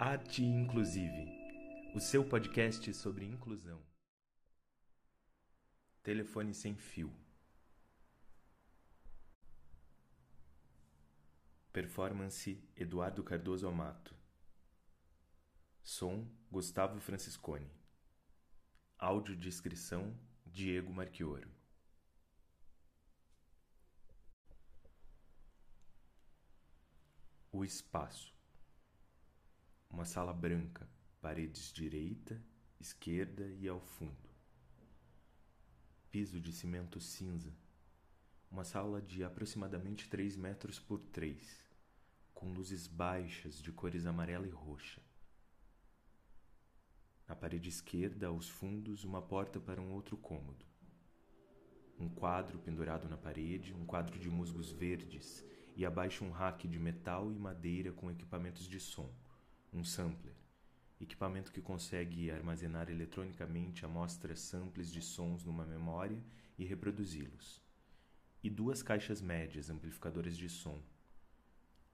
Arte Inclusive, o seu podcast sobre inclusão. Telefone sem fio. Performance Eduardo Cardoso Amato. Som Gustavo Franciscone. Áudio descrição Diego Marchioro. O espaço. Uma sala branca, paredes direita, esquerda e ao fundo. Piso de cimento cinza. Uma sala de aproximadamente 3 metros por 3, com luzes baixas de cores amarela e roxa. Na parede esquerda, aos fundos, uma porta para um outro cômodo. Um quadro pendurado na parede, um quadro de musgos verdes e abaixo um rack de metal e madeira com equipamentos de som um sampler, equipamento que consegue armazenar eletronicamente amostras samples de sons numa memória e reproduzi-los, e duas caixas médias amplificadoras de som.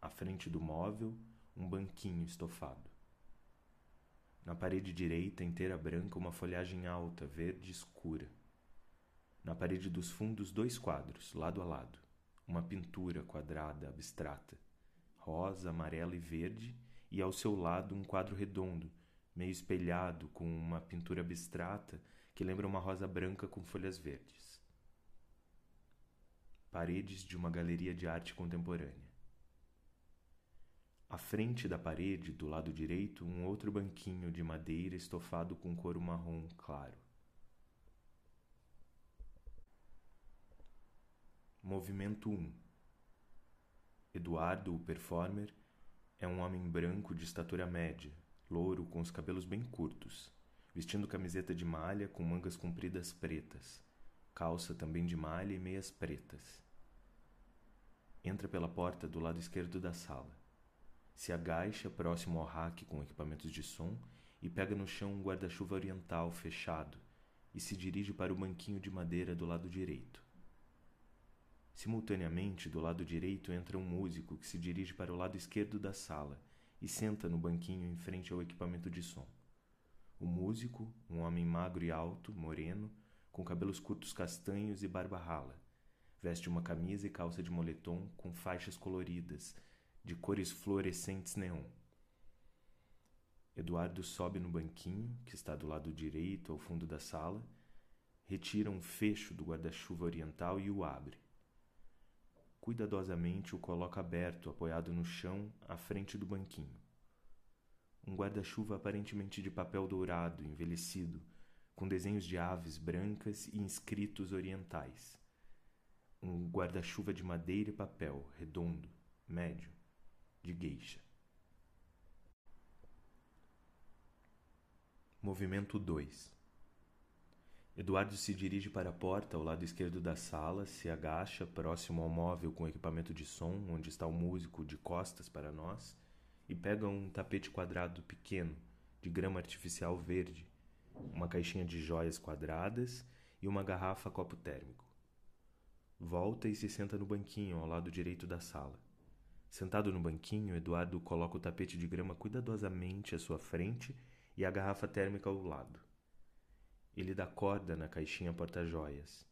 À frente do móvel, um banquinho estofado. Na parede direita, inteira branca, uma folhagem alta, verde escura. Na parede dos fundos, dois quadros, lado a lado. Uma pintura quadrada abstrata, rosa, amarela e verde, e ao seu lado um quadro redondo, meio espelhado, com uma pintura abstrata que lembra uma rosa branca com folhas verdes. Paredes de uma galeria de arte contemporânea. À frente da parede, do lado direito, um outro banquinho de madeira estofado com couro marrom claro. Movimento 1 Eduardo, o performer, é um homem branco de estatura média, louro com os cabelos bem curtos, vestindo camiseta de malha com mangas compridas pretas, calça também de malha e meias pretas. Entra pela porta do lado esquerdo da sala. Se agacha próximo ao rack com equipamentos de som e pega no chão um guarda-chuva oriental fechado e se dirige para o banquinho de madeira do lado direito. Simultaneamente, do lado direito entra um músico que se dirige para o lado esquerdo da sala e senta no banquinho em frente ao equipamento de som. O músico, um homem magro e alto, moreno, com cabelos curtos castanhos e barba rala, veste uma camisa e calça de moletom com faixas coloridas, de cores fluorescentes neon. Eduardo sobe no banquinho, que está do lado direito ao fundo da sala, retira um fecho do guarda-chuva oriental e o abre cuidadosamente o coloca aberto, apoiado no chão, à frente do banquinho. Um guarda-chuva aparentemente de papel dourado, envelhecido, com desenhos de aves brancas e inscritos orientais. Um guarda-chuva de madeira e papel, redondo, médio, de gueixa. Movimento 2 Eduardo se dirige para a porta ao lado esquerdo da sala, se agacha próximo ao móvel com equipamento de som, onde está o músico de costas para nós, e pega um tapete quadrado pequeno, de grama artificial verde, uma caixinha de joias quadradas e uma garrafa copo térmico. Volta e se senta no banquinho ao lado direito da sala. Sentado no banquinho, Eduardo coloca o tapete de grama cuidadosamente à sua frente e a garrafa térmica ao lado. Ele dá corda na caixinha porta-joias.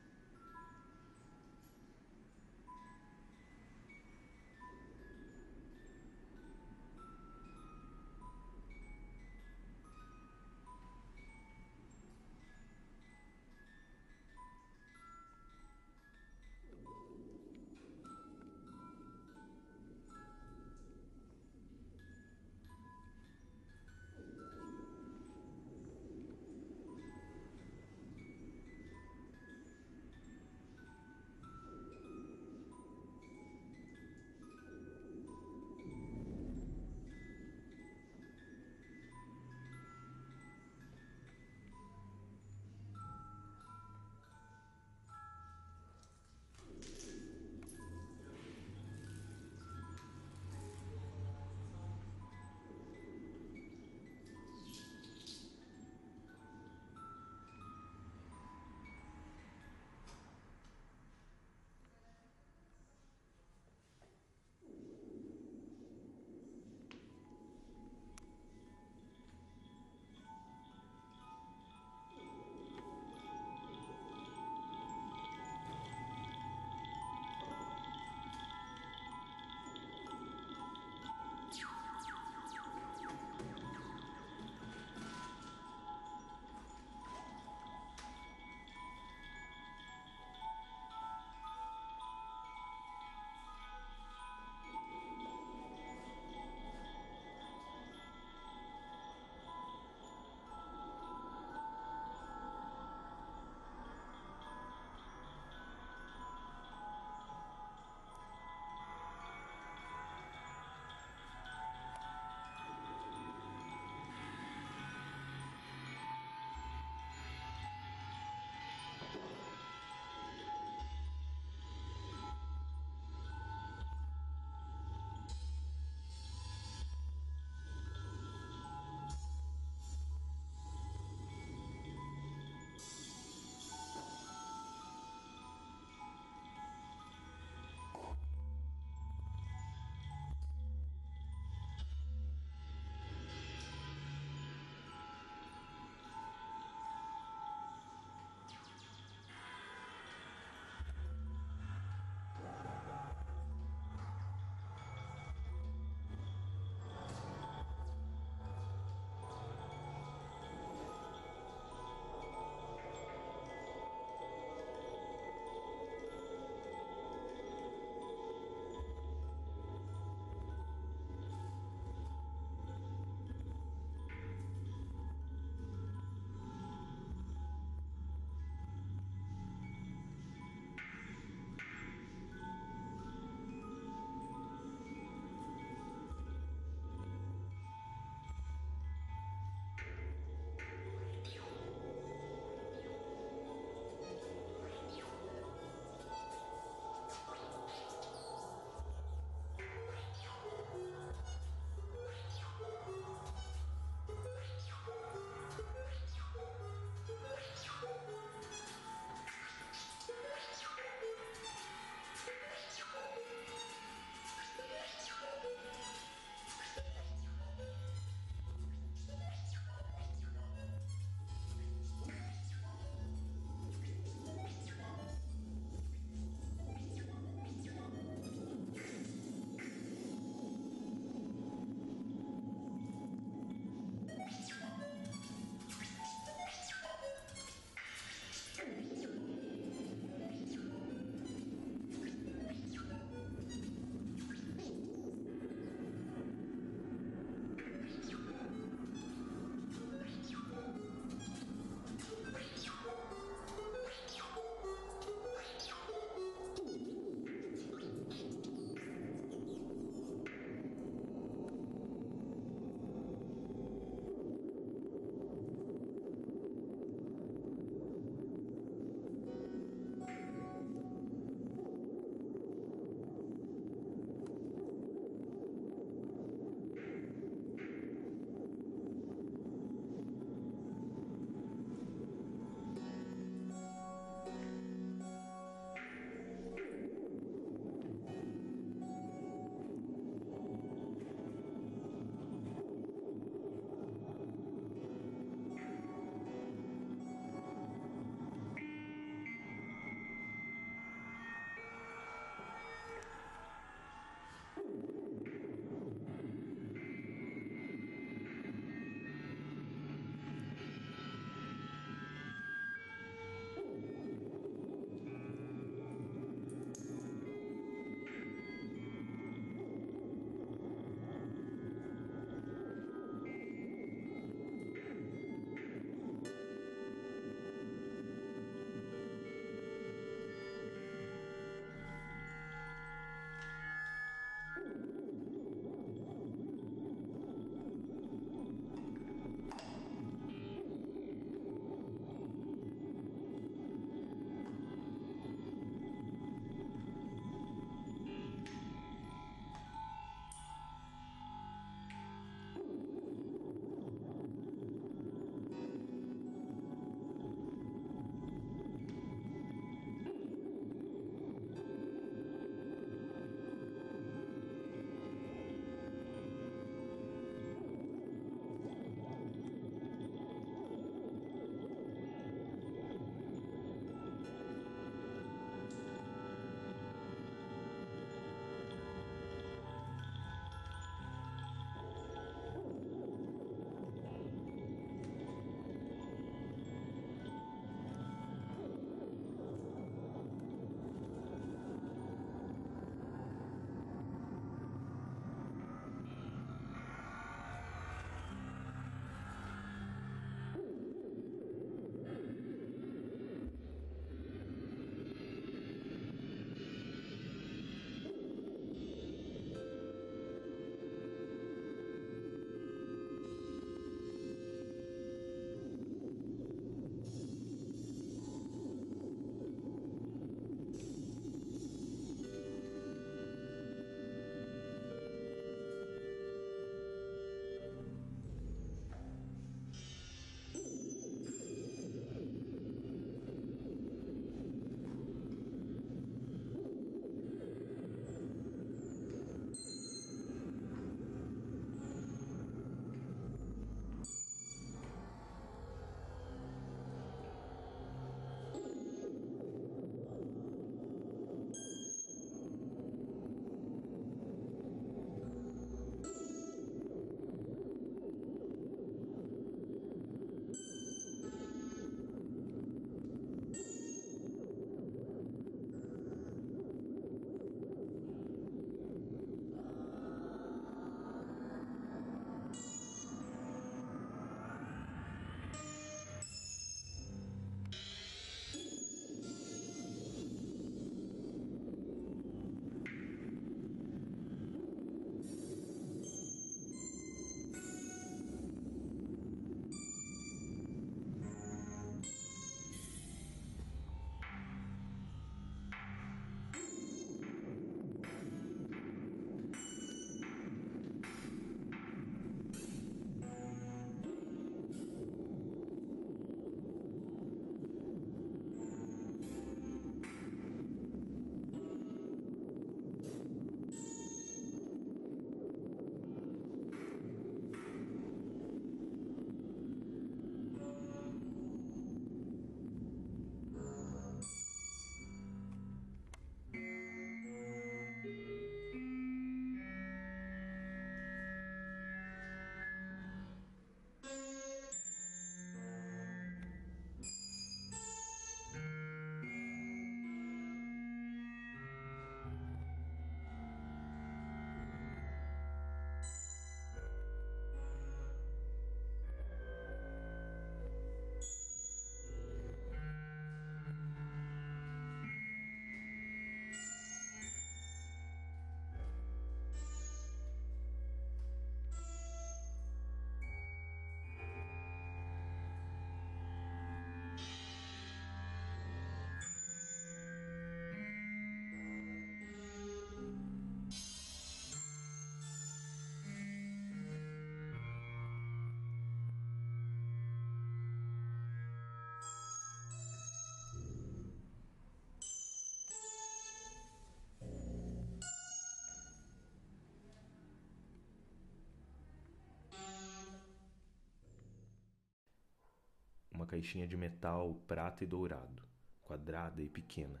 Caixinha de metal prata e dourado, quadrada e pequena.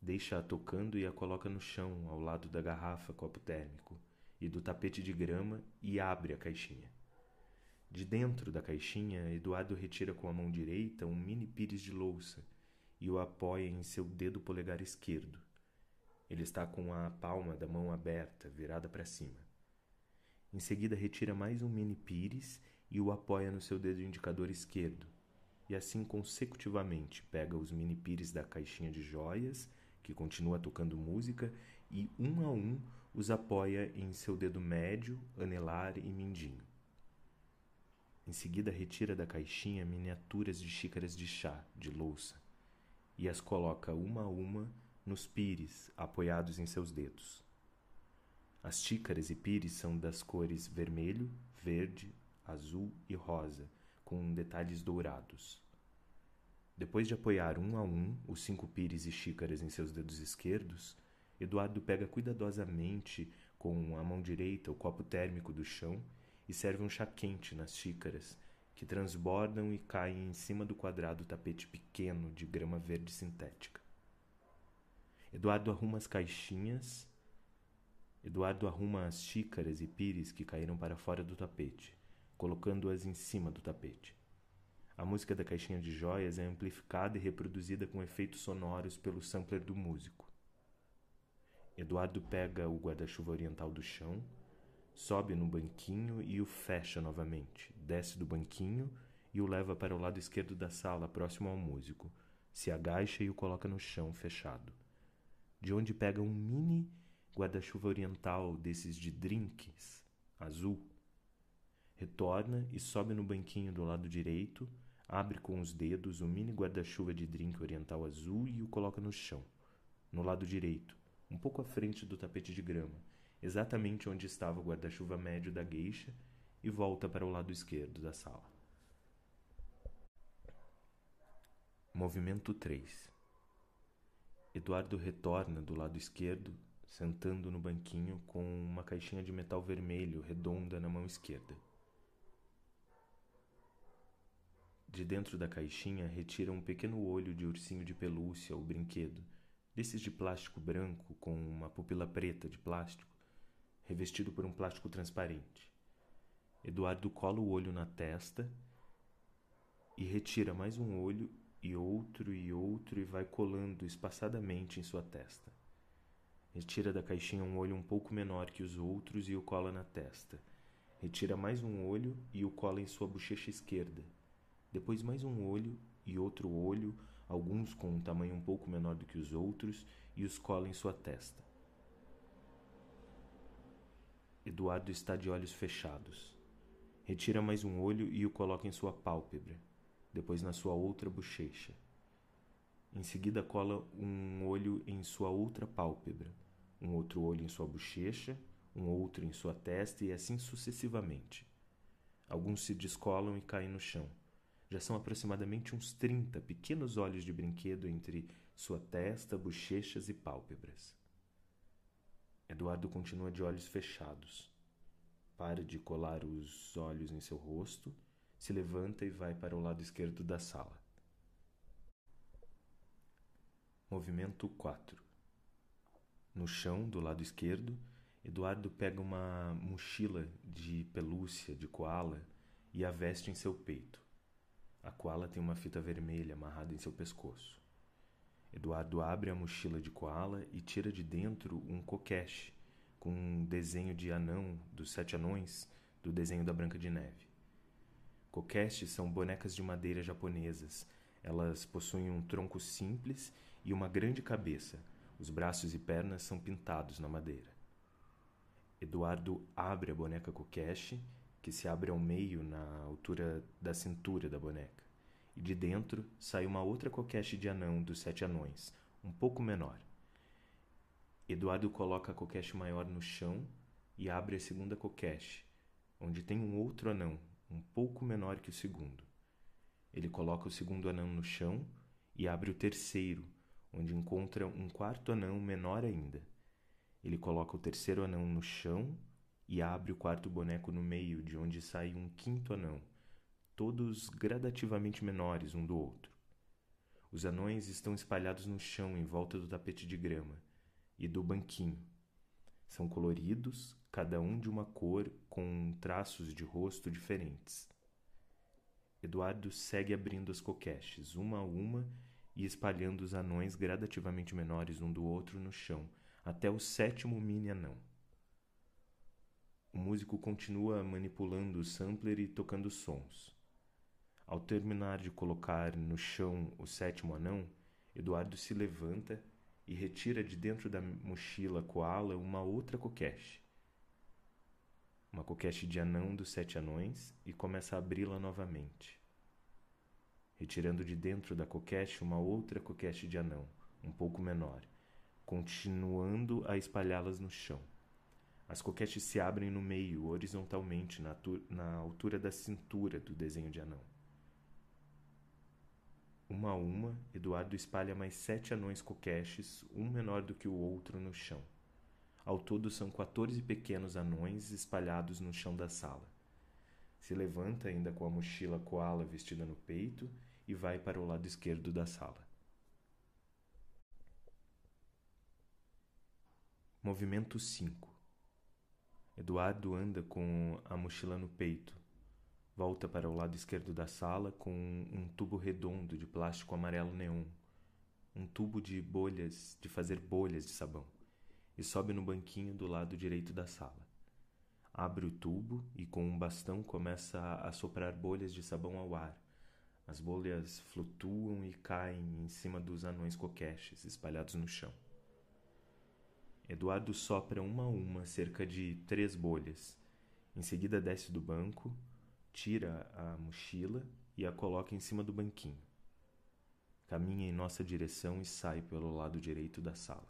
Deixa-a tocando e a coloca no chão, ao lado da garrafa copo térmico e do tapete de grama e abre a caixinha. De dentro da caixinha, Eduardo retira com a mão direita um mini pires de louça e o apoia em seu dedo polegar esquerdo. Ele está com a palma da mão aberta, virada para cima. Em seguida, retira mais um mini pires e o apoia no seu dedo indicador esquerdo. E assim consecutivamente pega os mini pires da caixinha de joias, que continua tocando música, e um a um os apoia em seu dedo médio, anelar e mindinho. Em seguida, retira da caixinha miniaturas de xícaras de chá, de louça, e as coloca uma a uma nos pires apoiados em seus dedos. As xícaras e pires são das cores vermelho, verde, azul e rosa, com detalhes dourados. Depois de apoiar um a um os cinco pires e xícaras em seus dedos esquerdos, Eduardo pega cuidadosamente com a mão direita o copo térmico do chão e serve um chá quente nas xícaras, que transbordam e caem em cima do quadrado tapete pequeno de grama verde sintética. Eduardo arruma as caixinhas. Eduardo arruma as xícaras e pires que caíram para fora do tapete, colocando-as em cima do tapete. A música da caixinha de joias é amplificada e reproduzida com efeitos sonoros pelo sampler do músico. Eduardo pega o guarda-chuva oriental do chão, sobe no banquinho e o fecha novamente, desce do banquinho e o leva para o lado esquerdo da sala, próximo ao músico, se agacha e o coloca no chão fechado. De onde pega um mini guarda-chuva oriental desses de drinks, azul. Retorna e sobe no banquinho do lado direito, abre com os dedos o mini guarda-chuva de drink oriental azul e o coloca no chão, no lado direito, um pouco à frente do tapete de grama exatamente onde estava o guarda-chuva médio da gueixa, e volta para o lado esquerdo da sala. Movimento 3 Eduardo retorna do lado esquerdo, sentando no banquinho com uma caixinha de metal vermelho redonda na mão esquerda. De dentro da caixinha retira um pequeno olho de ursinho de pelúcia ou brinquedo, desses de plástico branco com uma pupila preta de plástico, revestido por um plástico transparente. Eduardo cola o olho na testa e retira mais um olho e outro e outro e vai colando espaçadamente em sua testa. Retira da caixinha um olho um pouco menor que os outros e o cola na testa. Retira mais um olho e o cola em sua bochecha esquerda. Depois mais um olho e outro olho, alguns com um tamanho um pouco menor do que os outros, e os cola em sua testa. Eduardo está de olhos fechados. Retira mais um olho e o coloca em sua pálpebra, depois na sua outra bochecha. Em seguida, cola um olho em sua outra pálpebra, um outro olho em sua bochecha, um outro em sua testa e assim sucessivamente. Alguns se descolam e caem no chão. Já são aproximadamente uns trinta pequenos olhos de brinquedo entre sua testa, bochechas e pálpebras. Eduardo continua de olhos fechados. Para de colar os olhos em seu rosto, se levanta e vai para o lado esquerdo da sala. Movimento 4 No chão, do lado esquerdo, Eduardo pega uma mochila de pelúcia de koala e a veste em seu peito. A koala tem uma fita vermelha amarrada em seu pescoço. Eduardo abre a mochila de koala e tira de dentro um kokeshi com um desenho de anão dos sete anões do desenho da Branca de Neve. Kokestes são bonecas de madeira japonesas. Elas possuem um tronco simples e uma grande cabeça. Os braços e pernas são pintados na madeira. Eduardo abre a boneca Kokeshi, que se abre ao meio na altura da cintura da boneca e de dentro sai uma outra coquete de anão dos sete anões, um pouco menor. Eduardo coloca a coquete maior no chão e abre a segunda coquete, onde tem um outro anão, um pouco menor que o segundo. Ele coloca o segundo anão no chão e abre o terceiro, onde encontra um quarto anão menor ainda. Ele coloca o terceiro anão no chão e abre o quarto boneco no meio, de onde sai um quinto anão, todos gradativamente menores um do outro. Os anões estão espalhados no chão em volta do tapete de grama e do banquinho. São coloridos, cada um de uma cor com traços de rosto diferentes. Eduardo segue abrindo as coqueches, uma a uma, e espalhando os anões gradativamente menores um do outro no chão, até o sétimo mini anão. O músico continua manipulando o sampler e tocando sons. Ao terminar de colocar no chão o sétimo anão, Eduardo se levanta e retira de dentro da mochila koala uma outra coqueche. Uma coqueche de anão dos sete anões e começa a abri-la novamente. Retirando de dentro da coqueche uma outra coqueche de anão, um pouco menor, continuando a espalhá-las no chão. As coquetes se abrem no meio, horizontalmente, na, na altura da cintura do desenho de anão. Uma a uma, Eduardo espalha mais sete anões coqueches, um menor do que o outro, no chão. Ao todo são 14 pequenos anões espalhados no chão da sala. Se levanta ainda com a mochila koala vestida no peito e vai para o lado esquerdo da sala. Movimento 5 Eduardo anda com a mochila no peito. Volta para o lado esquerdo da sala com um tubo redondo de plástico amarelo neon. Um tubo de bolhas, de fazer bolhas de sabão. E sobe no banquinho do lado direito da sala. Abre o tubo e com um bastão começa a soprar bolhas de sabão ao ar. As bolhas flutuam e caem em cima dos anões coqueches espalhados no chão. Eduardo sopra uma a uma cerca de três bolhas. Em seguida, desce do banco, tira a mochila e a coloca em cima do banquinho. Caminha em nossa direção e sai pelo lado direito da sala.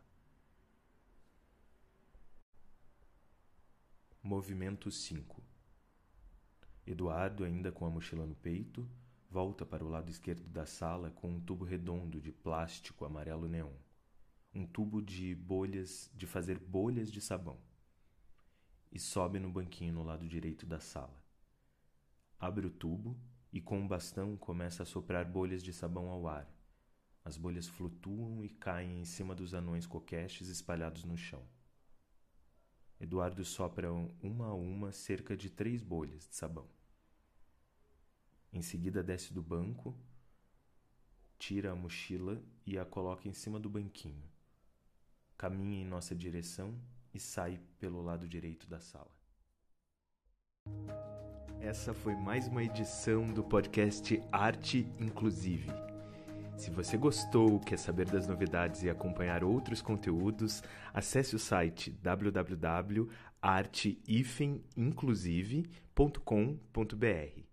Movimento 5 Eduardo, ainda com a mochila no peito, volta para o lado esquerdo da sala com um tubo redondo de plástico amarelo neon um tubo de bolhas, de fazer bolhas de sabão, e sobe no banquinho no lado direito da sala. Abre o tubo e com um bastão começa a soprar bolhas de sabão ao ar. As bolhas flutuam e caem em cima dos anões coqueches espalhados no chão. Eduardo sopra uma a uma cerca de três bolhas de sabão. Em seguida desce do banco, tira a mochila e a coloca em cima do banquinho caminha em nossa direção e sai pelo lado direito da sala. Essa foi mais uma edição do podcast Arte Inclusive. Se você gostou, quer saber das novidades e acompanhar outros conteúdos, acesse o site www.arteinclusive.com.br.